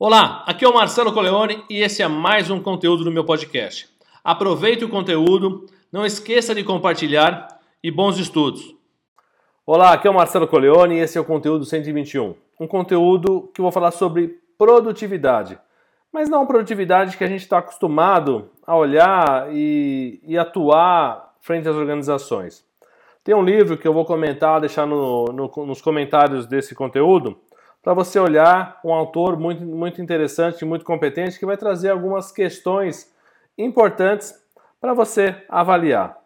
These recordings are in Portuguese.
Olá, aqui é o Marcelo Coleone e esse é mais um conteúdo do meu podcast. Aproveite o conteúdo, não esqueça de compartilhar e bons estudos. Olá, aqui é o Marcelo Coleone e esse é o conteúdo 121. Um conteúdo que eu vou falar sobre produtividade. Mas não produtividade que a gente está acostumado a olhar e, e, atuar frente às organizações. Tem um livro que eu vou comentar, deixar no, no, nos comentários desse conteúdo, para você olhar um autor muito, muito interessante, muito competente, que vai trazer algumas questões importantes para você avaliar.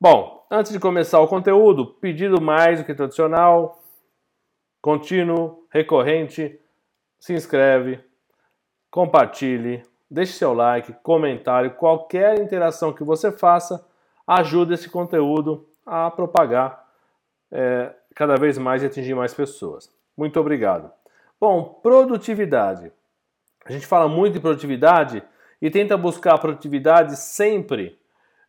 Bom, antes de começar o conteúdo, pedido mais do que tradicional, contínuo, recorrente, se inscreve, compartilhe, deixe seu like, comentário, qualquer interação que você faça ajuda esse conteúdo a propagar é, cada vez mais e atingir mais pessoas. Muito obrigado. Bom, produtividade. A gente fala muito de produtividade e tenta buscar a produtividade sempre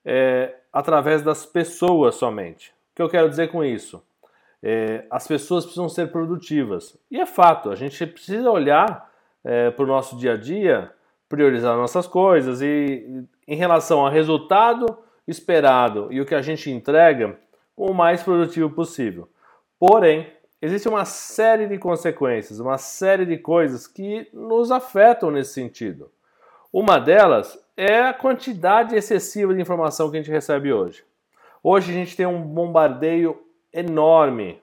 é, através das pessoas somente. O que eu quero dizer com isso? É, as pessoas precisam ser produtivas. E é fato, a gente precisa olhar é, para o nosso dia a dia, priorizar nossas coisas e, em relação ao resultado esperado e o que a gente entrega, o mais produtivo possível. Porém, existe uma série de consequências, uma série de coisas que nos afetam nesse sentido. Uma delas é a quantidade excessiva de informação que a gente recebe hoje. Hoje a gente tem um bombardeio enorme.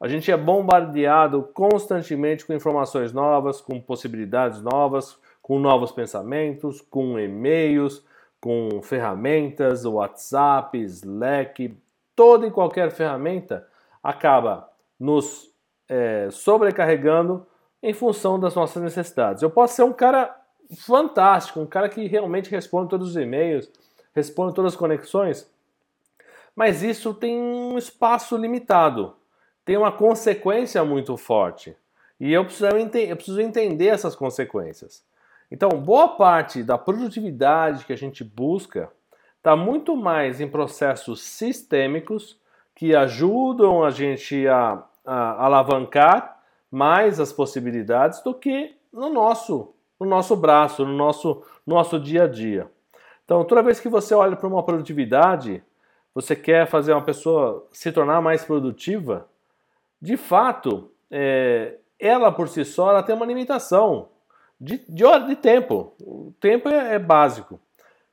A gente é bombardeado constantemente com informações novas, com possibilidades novas, com novos pensamentos, com e-mails, com ferramentas, WhatsApp, Slack, toda e qualquer ferramenta acaba nos é, sobrecarregando em função das nossas necessidades. Eu posso ser um cara fantástico, um cara que realmente responde todos os e-mails, responde todas as conexões, mas isso tem um espaço limitado, tem uma consequência muito forte. E eu preciso, eu preciso entender essas consequências. Então, boa parte da produtividade que a gente busca está muito mais em processos sistêmicos que ajudam a gente a, alavancar mais as possibilidades do que no nosso, no nosso braço, no nosso, nosso dia a dia. Então, toda vez que você olha para uma produtividade, você quer fazer uma pessoa se tornar mais produtiva, de fato, é, ela por si só ela tem uma limitação de, de hora de tempo. O tempo é, é básico.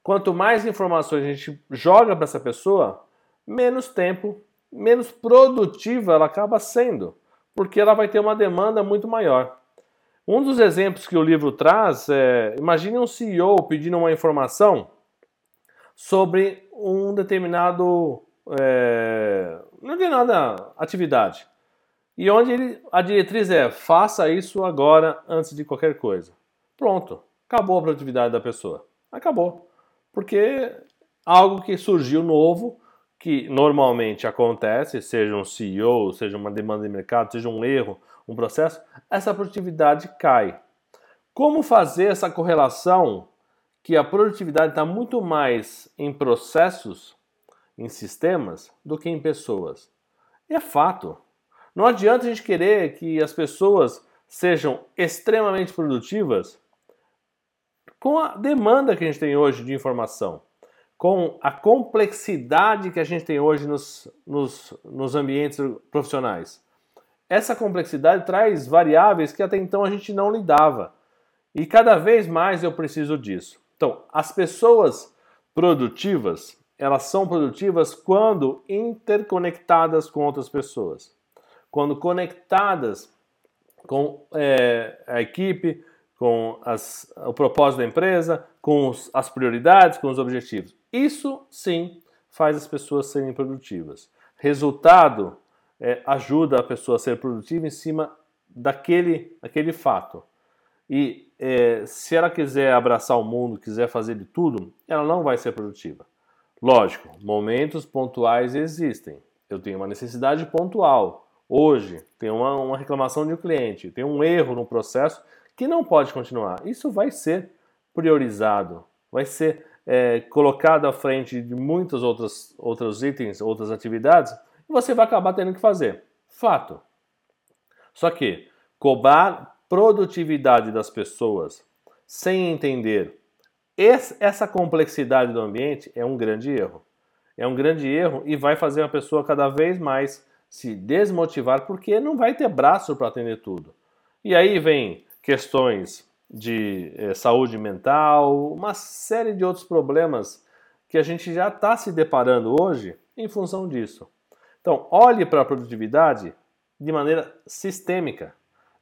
Quanto mais informações a gente joga para essa pessoa, menos tempo menos produtiva ela acaba sendo, porque ela vai ter uma demanda muito maior. Um dos exemplos que o livro traz é: imagine um CEO pedindo uma informação sobre um determinado é, uma determinada atividade. E onde ele, a diretriz é: faça isso agora antes de qualquer coisa. Pronto, acabou a produtividade da pessoa. Acabou. Porque algo que surgiu novo que normalmente acontece, seja um CEO, seja uma demanda de mercado, seja um erro, um processo, essa produtividade cai. Como fazer essa correlação que a produtividade está muito mais em processos, em sistemas, do que em pessoas? E é fato. Não adianta a gente querer que as pessoas sejam extremamente produtivas com a demanda que a gente tem hoje de informação com a complexidade que a gente tem hoje nos, nos, nos ambientes profissionais. Essa complexidade traz variáveis que até então a gente não lidava. E cada vez mais eu preciso disso. Então, as pessoas produtivas, elas são produtivas quando interconectadas com outras pessoas. Quando conectadas com é, a equipe, com as, o propósito da empresa, com os, as prioridades, com os objetivos. Isso sim faz as pessoas serem produtivas. Resultado é, ajuda a pessoa a ser produtiva em cima daquele, daquele fato. E é, se ela quiser abraçar o mundo, quiser fazer de tudo, ela não vai ser produtiva. Lógico, momentos pontuais existem. Eu tenho uma necessidade pontual. Hoje, tem uma, uma reclamação de um cliente, tem um erro no processo que não pode continuar. Isso vai ser priorizado, vai ser é, colocado à frente de muitos outros, outros itens, outras atividades, você vai acabar tendo que fazer. Fato. Só que cobrar produtividade das pessoas sem entender essa complexidade do ambiente é um grande erro. É um grande erro e vai fazer a pessoa cada vez mais se desmotivar porque não vai ter braço para atender tudo. E aí vem questões de eh, saúde mental, uma série de outros problemas que a gente já está se deparando hoje em função disso. Então, olhe para a produtividade de maneira sistêmica,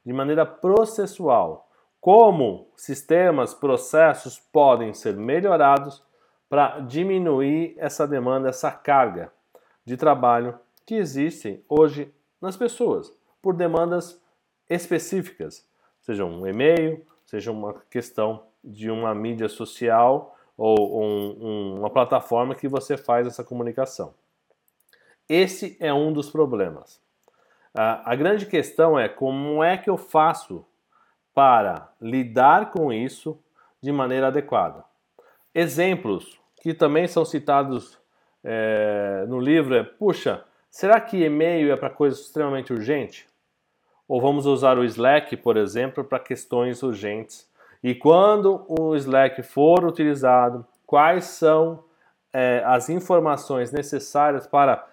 de maneira processual. Como sistemas, processos podem ser melhorados para diminuir essa demanda, essa carga de trabalho que existem hoje nas pessoas, por demandas específicas, seja um e-mail, seja uma questão de uma mídia social ou um, um, uma plataforma que você faz essa comunicação. Esse é um dos problemas. A, a grande questão é como é que eu faço para lidar com isso de maneira adequada. Exemplos que também são citados é, no livro é: puxa, será que e-mail é para coisa extremamente urgente? Ou vamos usar o Slack, por exemplo, para questões urgentes. E quando o Slack for utilizado, quais são é, as informações necessárias para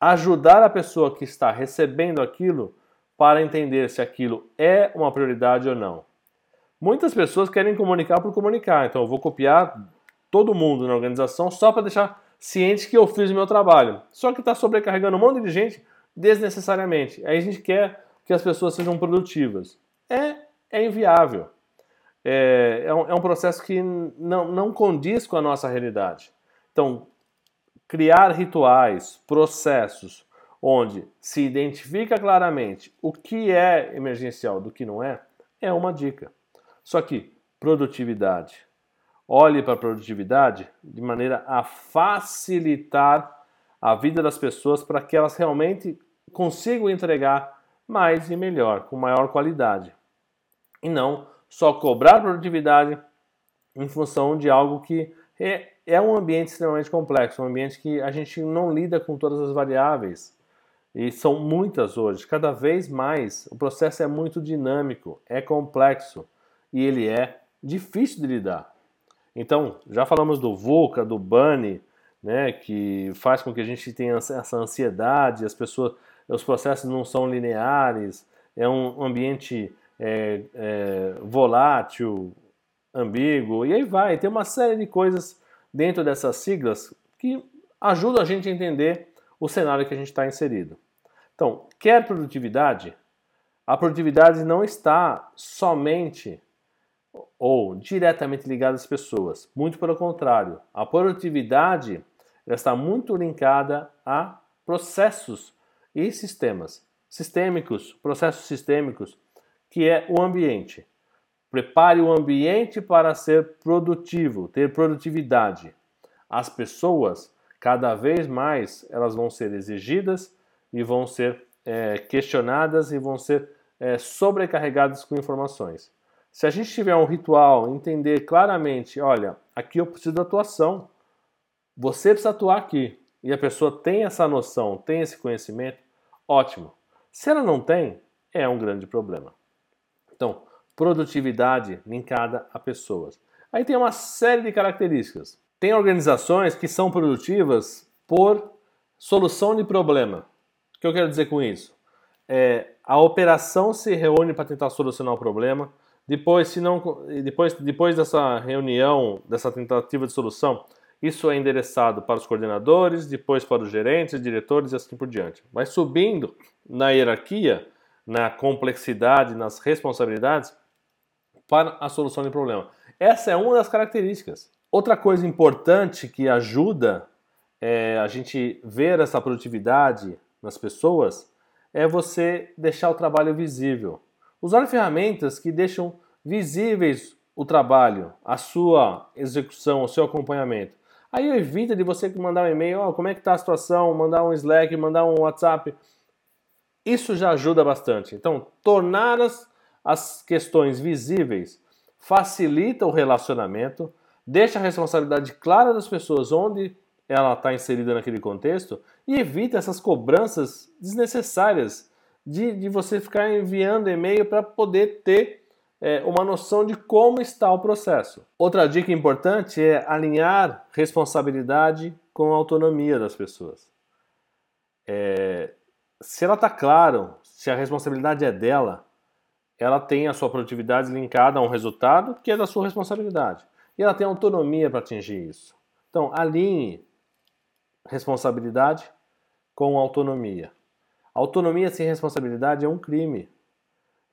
ajudar a pessoa que está recebendo aquilo para entender se aquilo é uma prioridade ou não. Muitas pessoas querem comunicar por comunicar, então eu vou copiar todo mundo na organização só para deixar ciente que eu fiz o meu trabalho. Só que está sobrecarregando um monte de gente desnecessariamente. Aí a gente quer que as pessoas sejam produtivas. É, é inviável. É, é, um, é um processo que não, não condiz com a nossa realidade. Então, criar rituais, processos, onde se identifica claramente o que é emergencial do que não é, é uma dica. Só que produtividade. Olhe para a produtividade de maneira a facilitar a vida das pessoas para que elas realmente consigam entregar mais e melhor, com maior qualidade. E não só cobrar produtividade em função de algo que é, é um ambiente extremamente complexo, um ambiente que a gente não lida com todas as variáveis. E são muitas hoje, cada vez mais. O processo é muito dinâmico, é complexo e ele é difícil de lidar. Então, já falamos do VUCA, do BANI, né, que faz com que a gente tenha essa ansiedade, as pessoas os processos não são lineares, é um ambiente é, é, volátil, ambíguo, e aí vai. Tem uma série de coisas dentro dessas siglas que ajudam a gente a entender o cenário que a gente está inserido. Então, quer produtividade? A produtividade não está somente ou diretamente ligada às pessoas. Muito pelo contrário, a produtividade está muito linkada a processos e sistemas. Sistêmicos, processos sistêmicos, que é o ambiente. Prepare o ambiente para ser produtivo, ter produtividade. As pessoas, cada vez mais, elas vão ser exigidas e vão ser é, questionadas e vão ser é, sobrecarregadas com informações. Se a gente tiver um ritual, entender claramente, olha, aqui eu preciso de atuação, você precisa atuar aqui e a pessoa tem essa noção, tem esse conhecimento, ótimo. Se ela não tem, é um grande problema. Então, produtividade linkada a pessoas. Aí tem uma série de características. Tem organizações que são produtivas por solução de problema. O que eu quero dizer com isso? É, a operação se reúne para tentar solucionar o problema. Depois, se não, depois, depois dessa reunião, dessa tentativa de solução, isso é endereçado para os coordenadores, depois para os gerentes, diretores e assim por diante. Mas subindo na hierarquia, na complexidade, nas responsabilidades, para a solução de problema. Essa é uma das características. Outra coisa importante que ajuda é, a gente ver essa produtividade nas pessoas é você deixar o trabalho visível. Usar ferramentas que deixam visíveis o trabalho, a sua execução, o seu acompanhamento. Aí evita de você mandar um e-mail, oh, como é que está a situação, mandar um Slack, mandar um WhatsApp. Isso já ajuda bastante. Então, tornar as, as questões visíveis facilita o relacionamento, deixa a responsabilidade clara das pessoas onde ela está inserida naquele contexto e evita essas cobranças desnecessárias de, de você ficar enviando e-mail para poder ter é, uma noção de como está o processo. Outra dica importante é alinhar responsabilidade com a autonomia das pessoas. É, se ela está claro, se a responsabilidade é dela, ela tem a sua produtividade linkada a um resultado que é da sua responsabilidade. E ela tem autonomia para atingir isso. Então, alinhe responsabilidade com autonomia. Autonomia sem responsabilidade é um crime.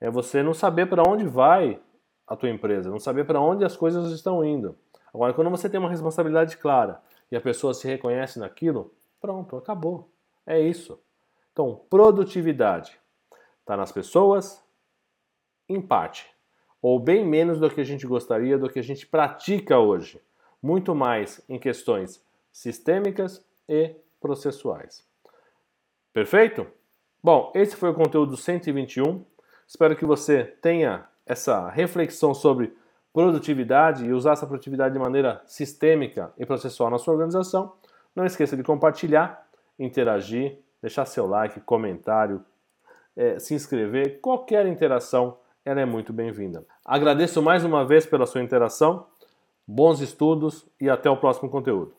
É você não saber para onde vai a tua empresa, não saber para onde as coisas estão indo. Agora, quando você tem uma responsabilidade clara e a pessoa se reconhece naquilo, pronto, acabou. É isso. Então, produtividade está nas pessoas, em parte, ou bem menos do que a gente gostaria, do que a gente pratica hoje. Muito mais em questões sistêmicas e processuais. Perfeito? Bom, esse foi o conteúdo 121. Espero que você tenha essa reflexão sobre produtividade e usar essa produtividade de maneira sistêmica e processual na sua organização. Não esqueça de compartilhar, interagir, deixar seu like, comentário, é, se inscrever. Qualquer interação ela é muito bem-vinda. Agradeço mais uma vez pela sua interação, bons estudos e até o próximo conteúdo.